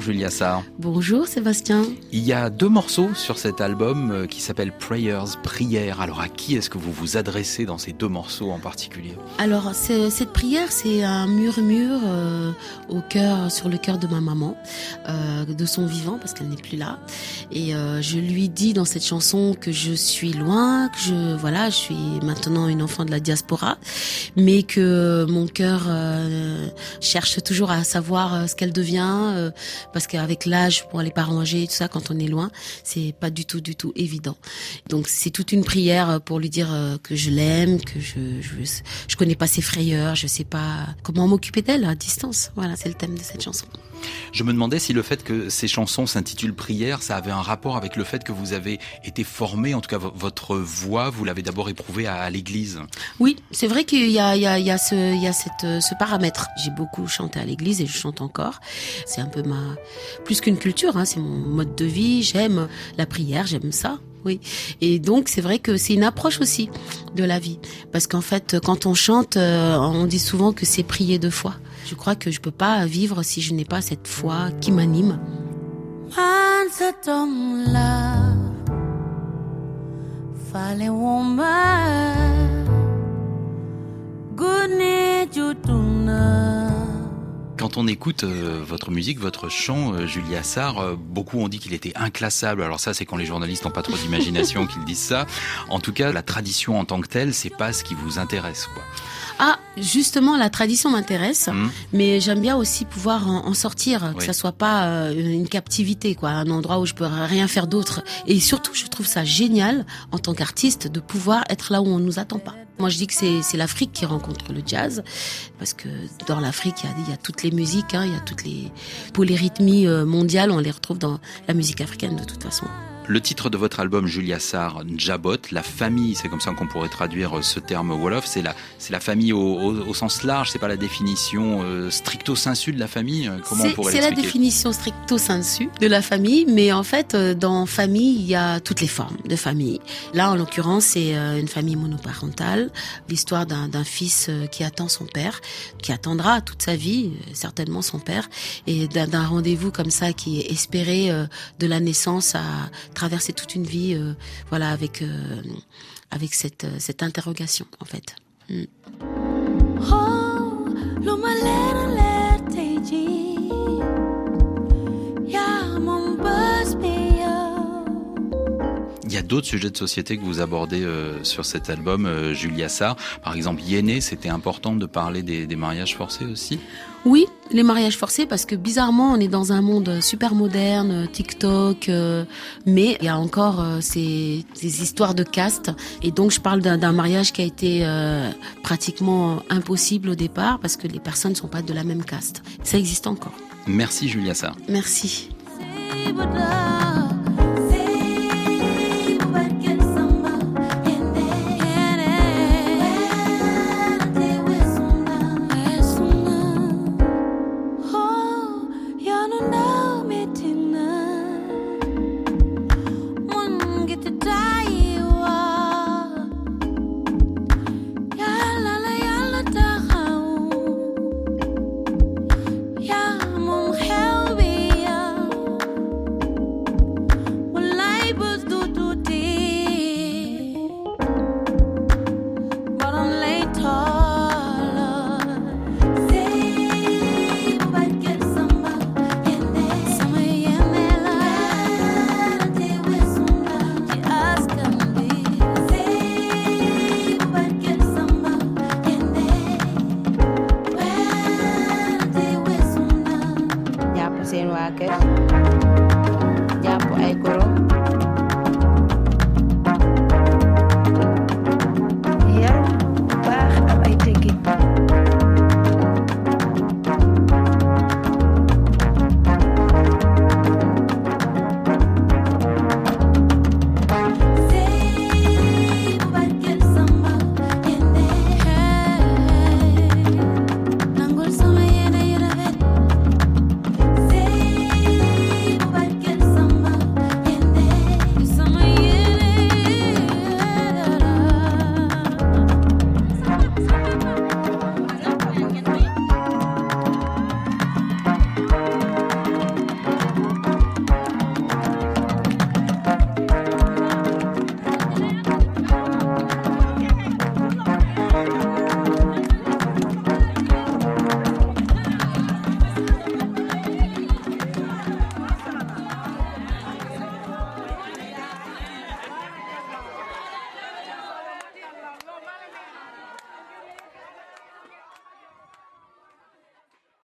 Julia Sarr. Bonjour Sébastien. Il y a deux morceaux sur cet album euh, qui s'appelle Prayers, prière. Alors à qui est-ce que vous vous adressez dans ces deux morceaux en particulier? Alors cette prière, c'est un murmure euh, au cœur, sur le cœur de ma maman, euh, de son vivant parce qu'elle n'est plus là. Et je lui dis dans cette chanson que je suis loin, que je voilà, je suis maintenant une enfant de la diaspora, mais que mon cœur cherche toujours à savoir ce qu'elle devient euh, parce qu'avec l'âge, pour les parents âgés, tout ça, quand on est loin, c'est pas du tout, du tout évident. Donc c'est toute une prière pour lui dire euh, que je l'aime, que je, je, je connais pas ses frayeurs, je sais pas comment m'occuper d'elle à distance. Voilà, c'est le thème de cette chanson. Je me demandais si le fait que ces chansons s'intitulent Prière, ça avait un rapport avec le fait que vous avez été formé, en tout cas votre voix, vous l'avez d'abord éprouvée à, l'église. Oui, c'est vrai qu'il y a, il y a, il y a, ce, il y a cette, ce paramètre. J'ai beaucoup chanté à l'église et je chante encore. C'est un ma, plus qu'une culture, hein, c'est mon mode de vie. J'aime la prière, j'aime ça. Oui. Et donc, c'est vrai que c'est une approche aussi de la vie. Parce qu'en fait, quand on chante, euh, on dit souvent que c'est prier de foi. Je crois que je peux pas vivre si je n'ai pas cette foi qui m'anime. Quand on écoute euh, votre musique, votre chant, euh, Julia Sarr, euh, beaucoup ont dit qu'il était inclassable. Alors ça, c'est quand les journalistes n'ont pas trop d'imagination qu'ils disent ça. En tout cas, la tradition en tant que telle, c'est pas ce qui vous intéresse, quoi. Ah, justement, la tradition m'intéresse, mmh. mais j'aime bien aussi pouvoir en, sortir, que ça soit pas une captivité, quoi, un endroit où je peux rien faire d'autre. Et surtout, je trouve ça génial en tant qu'artiste de pouvoir être là où on nous attend pas. Moi, je dis que c'est l'Afrique qui rencontre le jazz, parce que dans l'Afrique, il y a, toutes les musiques, hein, il y a toutes les polyrythmies euh, mondiales, on les retrouve dans la musique africaine de toute façon. Le titre de votre album, Julia Sarr, Njabot, la famille, c'est comme ça qu'on pourrait traduire ce terme Wolof, c'est la, c'est la famille au, au, sens large, c'est pas la définition euh, stricto sensu de la famille. Euh, comment on pourrait C'est la définition stricto sensu de la famille, mais en fait, euh, dans famille, il y a toutes les formes de famille. Là, en l'occurrence, c'est une famille monoparentale, l'histoire d'un, fils qui attend son père, qui attendra toute sa vie, certainement son père, et d'un rendez-vous comme ça qui est espéré de la naissance à traverser toute une vie, euh, voilà, avec euh, euh, cette interrogation en fait. Mm. Il y a d'autres sujets de société que vous abordez sur cet album, Julia Sarr. Par exemple, Yéné, c'était important de parler des, des mariages forcés aussi? Oui, les mariages forcés parce que bizarrement on est dans un monde super moderne, TikTok, euh, mais il y a encore euh, ces, ces, histoires de caste et donc je parle d'un mariage qui a été euh, pratiquement impossible au départ parce que les personnes ne sont pas de la même caste. Ça existe encore. Merci Julia Sarr. Merci. seen waa kër. Jàpp ay goro.